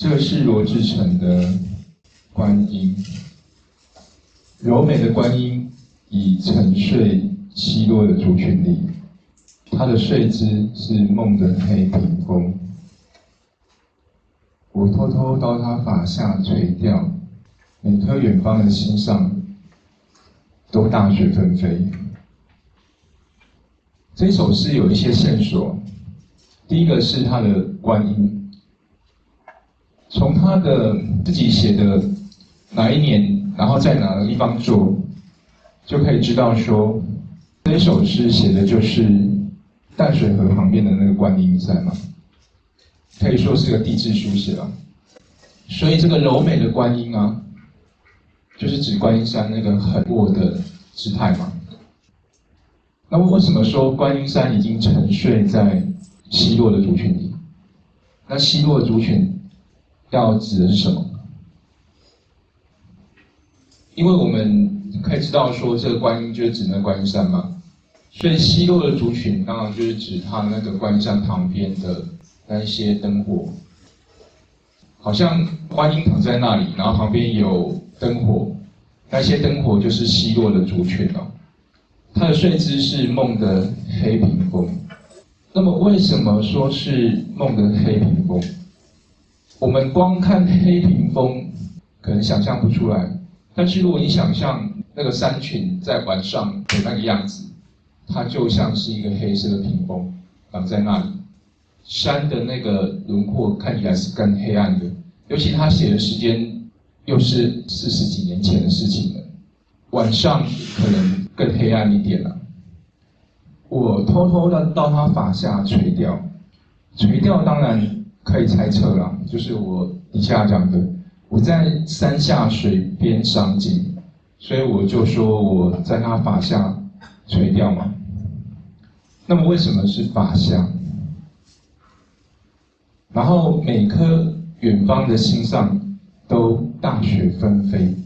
这是罗志诚的观音，柔美的观音已沉睡稀落的族群里，他的睡姿是梦的黑屏风。我偷偷到他发下垂钓，每颗远方的心上都大雪纷飞。这首诗有一些线索，第一个是他的观音，从他的自己写的哪一年，然后在哪个地方做，就可以知道说，这首诗写的就是淡水河旁边的那个观音山嘛。可以说是个地质书写了，所以这个柔美的观音啊，就是指观音山那个很弱的姿态嘛。那为什么说观音山已经沉睡在稀落的族群里？那稀落的族群要指的是什么？因为我们可以知道说，这个观音就是指那观音山嘛，所以稀落的族群当然就是指它那个观音山旁边的。那一些灯火，好像观音躺在那里，然后旁边有灯火，那些灯火就是稀落的族群哦。他的睡姿是梦的黑屏风。那么为什么说是梦的黑屏风？我们光看黑屏风，可能想象不出来。但是如果你想象那个山群在晚上的那个样子，它就像是一个黑色的屏风挡在那里。山的那个轮廓看起来是更黑暗的，尤其他写的时间又是四十几年前的事情了，晚上可能更黑暗一点了。我偷偷的到他发下垂钓，垂钓当然可以猜测了，就是我底下讲的，我在山下水边赏景，所以我就说我在他法下垂钓嘛。那么为什么是法下？然后每颗远方的心上都大雪纷飞，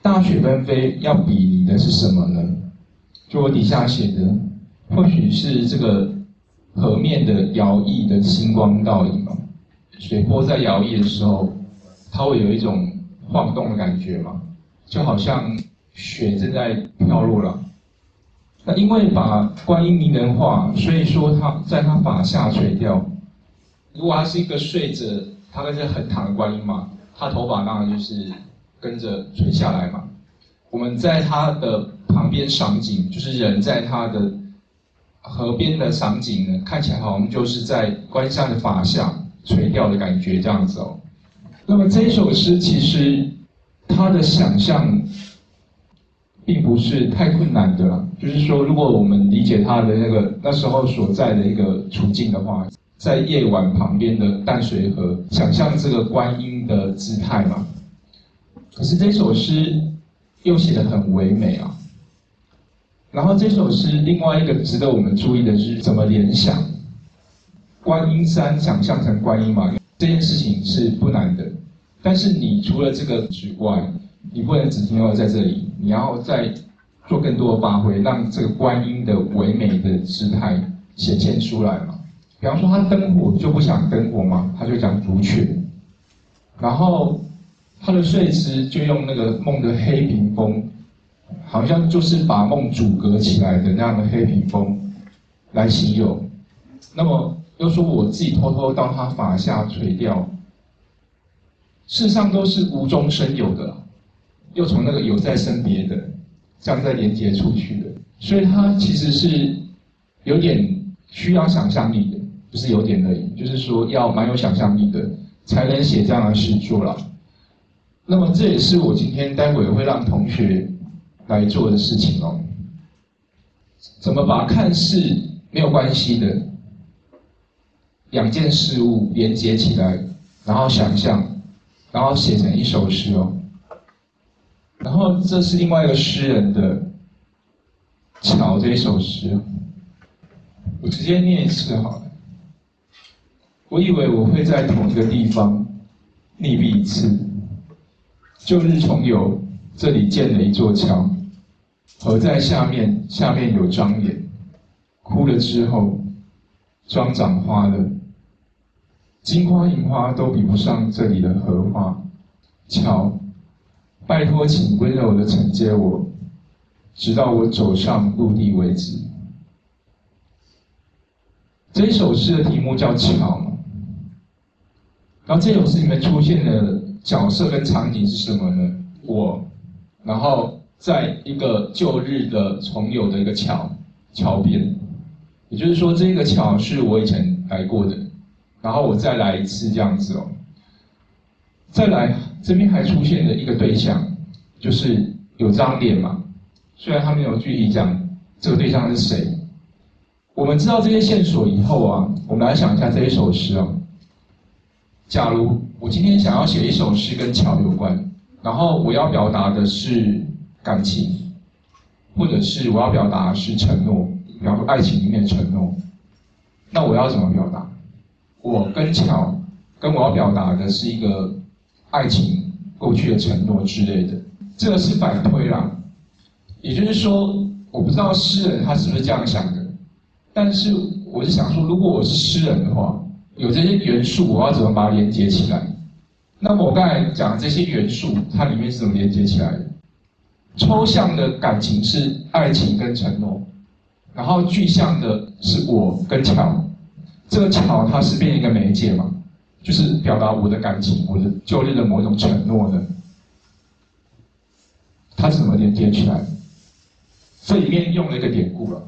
大雪纷飞要比拟的是什么呢？就我底下写的，或许是这个河面的摇曳的星光倒影嘛。水波在摇曳的时候，它会有一种晃动的感觉嘛，就好像雪正在飘落了。那因为把观音名人化，所以说他在他发下垂钓。如果他是一个睡着，他跟着横躺的观音嘛，他头发当然就是跟着垂下来嘛。我们在他的旁边赏景，就是人在他的河边的赏景呢，看起来好像就是在观山的法下垂钓的感觉这样子哦。那么这一首诗其实他的想象并不是太困难的，就是说如果我们理解他的那个那时候所在的一个处境的话。在夜晚旁边的淡水河，想象这个观音的姿态嘛。可是这首诗又写得很唯美啊。然后这首诗另外一个值得我们注意的是怎么联想，观音山想象成观音嘛，这件事情是不难的。但是你除了这个之外，你不能只停留在这里，你要再做更多的发挥，让这个观音的唯美的姿态显现出来嘛。比方说，他灯火就不想灯火嘛，他就讲竹雀。然后他的睡姿就用那个梦的黑屏风，好像就是把梦阻隔起来的那样的黑屏风来形容。那么又说我自己偷偷到他法下垂钓，事实上都是无中生有的，又从那个有在生别的这样再连接出去的，所以他其实是有点需要想象力的。不是有点而已，就是说要蛮有想象力的，才能写这样的诗作了。那么这也是我今天待会会让同学来做的事情哦。怎么把看似没有关系的两件事物连接起来，然后想象，然后写成一首诗哦。然后这是另外一个诗人的《桥》这一首诗，我直接念一次好了。我以为我会在同一个地方溺毙一次。旧日重游，这里建了一座桥，河在下面，下面有张脸，枯了之后，妆长花了，金花银花都比不上这里的荷花。桥，拜托，请温柔的承接我，直到我走上陆地为止。这首诗的题目叫《桥》，然后这首诗里面出现的角色跟场景是什么呢？我，然后在一个旧日的重有的一个桥桥边，也就是说，这个桥是我以前来过的，然后我再来一次这样子哦。再来，这边还出现了一个对象，就是有张脸嘛。虽然他没有具体讲这个对象是谁，我们知道这些线索以后啊，我们来想一下这一首诗哦。假如我今天想要写一首诗跟桥有关，然后我要表达的是感情，或者是我要表达是承诺，比方说爱情里面的承诺，那我要怎么表达？我跟乔，跟我要表达的是一个。爱情过去的承诺之类的，这个是反推啦。也就是说，我不知道诗人他是不是这样想的，但是我是想说，如果我是诗人的话，有这些元素，我要怎么把它连接起来？那么我刚才讲这些元素，它里面是怎么连接起来的？抽象的感情是爱情跟承诺，然后具象的是我跟桥，这个桥它是变一个媒介嘛？就是表达我的感情，我的旧日的某一种承诺呢？它是怎么连接起来？这里面用了一个典故了，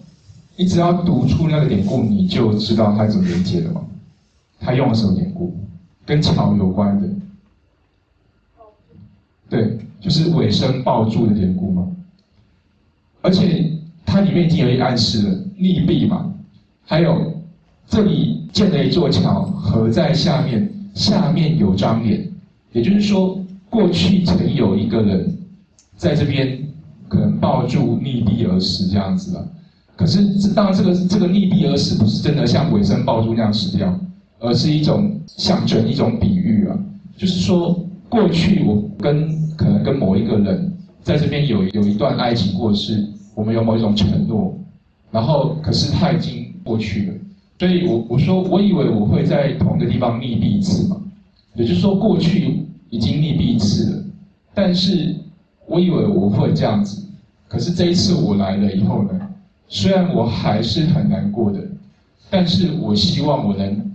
你只要读出那个典故，你就知道它怎么连接的嘛。他用了什么典故？跟桥有关的？对，就是尾声抱住的典故嘛。而且它里面已经有一暗示了，溺毙嘛，还有这里。建了一座桥，河在下面，下面有张脸，也就是说，过去曾有一个人在这边可能抱住溺毙而死这样子了。可是，当然这个这个溺毙而死不是真的像尾生抱住那样死掉，而是一种象征，一种比喻啊。就是说，过去我跟可能跟某一个人在这边有有一段爱情过世，我们有某一种承诺，然后可是他已经过去了。所以，我我说，我以为我会在同一个地方溺毙一次嘛，也就是说，过去已经溺毙一次了，但是我以为我会这样子，可是这一次我来了以后呢，虽然我还是很难过的，但是我希望我能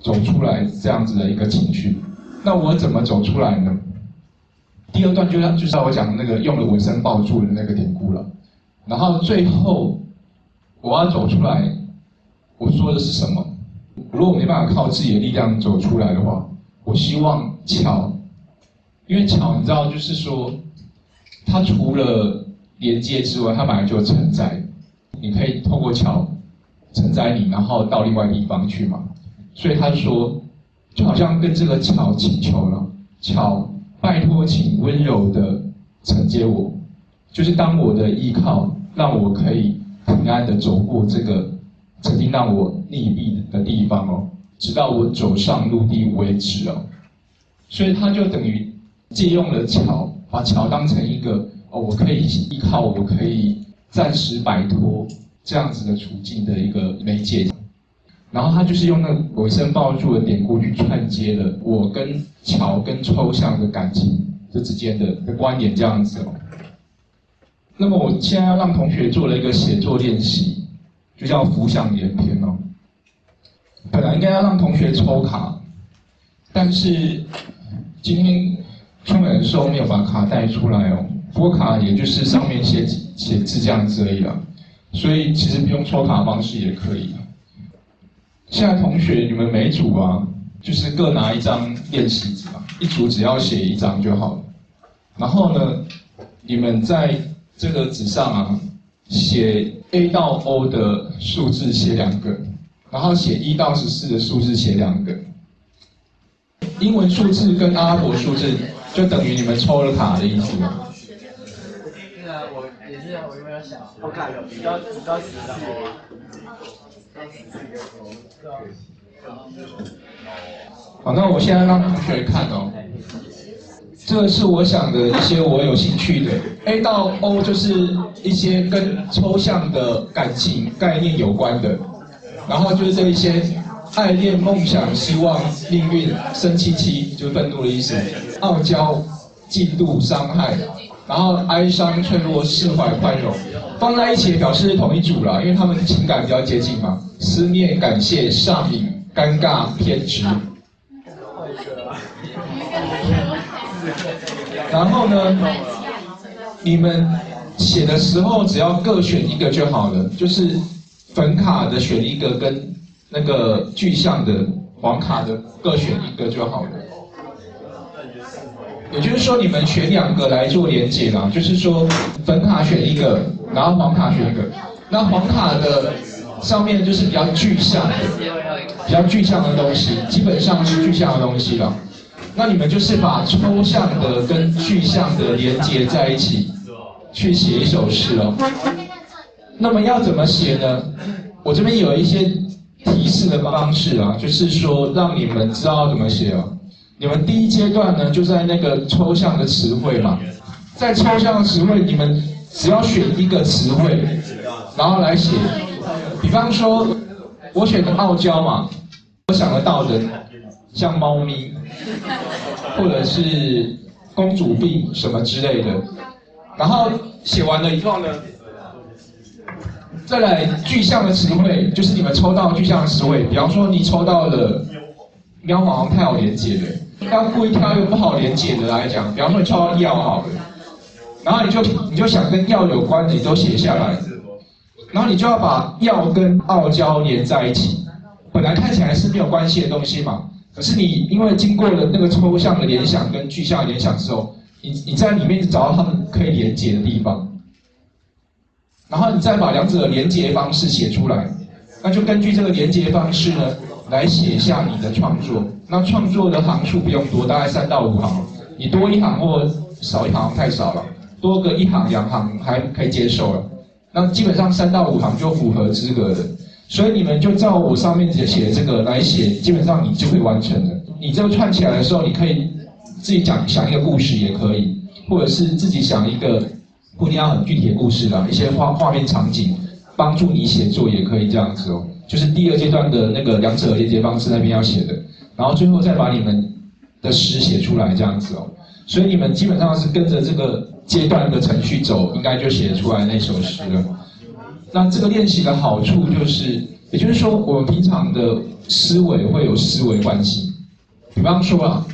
走出来这样子的一个情绪。那我怎么走出来呢？第二段就像就是我讲那个用了纹身抱住的那个典故了，然后最后我要走出来。我说的是什么？如果没办法靠自己的力量走出来的话，我希望桥，因为桥你知道，就是说，它除了连接之外，它本来就承载，你可以透过桥承载你，然后到另外地方去嘛。所以他说，就好像跟这个桥请求了，桥，拜托，请温柔的承接我，就是当我的依靠，让我可以平安的走过这个。曾经让我溺毙的地方哦，直到我走上陆地为止哦，所以他就等于借用了桥，把桥当成一个哦，我可以依靠，我可以暂时摆脱这样子的处境的一个媒介。然后他就是用那尾声抱柱的典故去串接了我跟桥跟抽象的感情这之间的的关联这样子哦。那么我现在要让同学做了一个写作练习。就叫浮想联翩哦。本来应该要让同学抽卡，但是今天出门的时候没有把卡带出来哦。不过卡也就是上面写写字这样子而已啦，所以其实不用抽卡方式也可以。现在同学你们每组啊，就是各拿一张练习纸嘛，一组只要写一张就好了。然后呢，你们在这个纸上啊。写 A 到 O 的数字写两个，然后写一到十四的数字写两个。英文数字跟阿拉伯数字就等于你们抽了卡的意思？是啊，我也是，我有没有想？我卡有比较比较十的 O 啊。好，那我现在让同学看哦。这是我想的一些我有兴趣的，A 到 O 就是一些跟抽象的感情概念有关的，然后就是这一些爱恋、梦想、希望、命运、生气气，就愤怒的意思；傲娇、嫉妒、伤害，然后哀伤、脆弱、释怀、宽容，放在一起表示同一组了，因为他们情感比较接近嘛。思念、感谢、上瘾、尴尬、偏执。然后呢，你们写的时候只要各选一个就好了，就是粉卡的选一个，跟那个具象的黄卡的各选一个就好了。也就是说，你们选两个来做连接啦，就是说粉卡选一个，然后黄卡选一个。那黄卡的上面就是比较具象的，比较具象的东西，基本上是具象的东西了。那你们就是把抽象的跟具象的连接在一起，去写一首诗哦。那么要怎么写呢？我这边有一些提示的方式啊，就是说让你们知道怎么写哦。你们第一阶段呢，就在那个抽象的词汇嘛，在抽象的词汇，你们只要选一个词汇，然后来写。比方说，我选的傲娇嘛，我想得到的像猫咪。或者是公主病什么之类的，然后写完了以后呢，再来具象的词汇，就是你们抽到具象的词汇，比方说你抽到了喵好像太好连接了，要故意挑一个不好连接的来讲，比方说你抽到药好了，然后你就你就想跟药有关你都写下来，然后你就要把药跟傲娇连在一起，本来看起来是没有关系的东西嘛。可是你因为经过了那个抽象的联想跟具象联想之后，你你在里面找到他们可以连接的地方，然后你再把两者的连接方式写出来，那就根据这个连接方式呢，来写下你的创作。那创作的行数不用多，大概三到五行，你多一行或少一行太少了，多个一行两行还可以接受了。那基本上三到五行就符合资格的。所以你们就照我上面写的这个来写，基本上你就会完成了。你这个串起来的时候，你可以自己讲想一个故事也可以，或者是自己想一个不一定要很具体的故事啦，一些画画面场景帮助你写作也可以这样子哦。就是第二阶段的那个两者连接方式那边要写的，然后最后再把你们的诗写出来这样子哦。所以你们基本上是跟着这个阶段的程序走，应该就写出来那首诗了。那这个练习的好处就是，也就是说，我们平常的思维会有思维关系。比方说啊，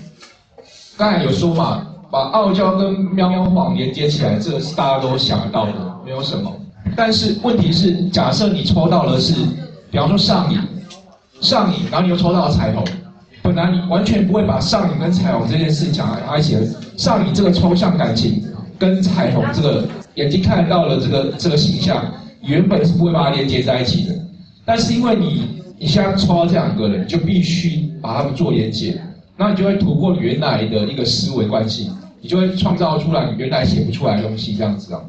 刚才有说嘛，把傲娇跟喵喵黄连接起来，这个是大家都想到的，没有什么。但是问题是，假设你抽到的是，比方说上瘾，上瘾，然后你又抽到了彩虹，本来你完全不会把上瘾跟彩虹这件事情讲在一起。上瘾这个抽象感情，跟彩虹这个眼睛看到的这个这个形象。原本是不会把它连接在一起的，但是因为你你现在抽到这两个人，就必须把他们做连接，那你就会突破原来的一个思维关系，你就会创造出来你原来写不出来的东西，这样子啊。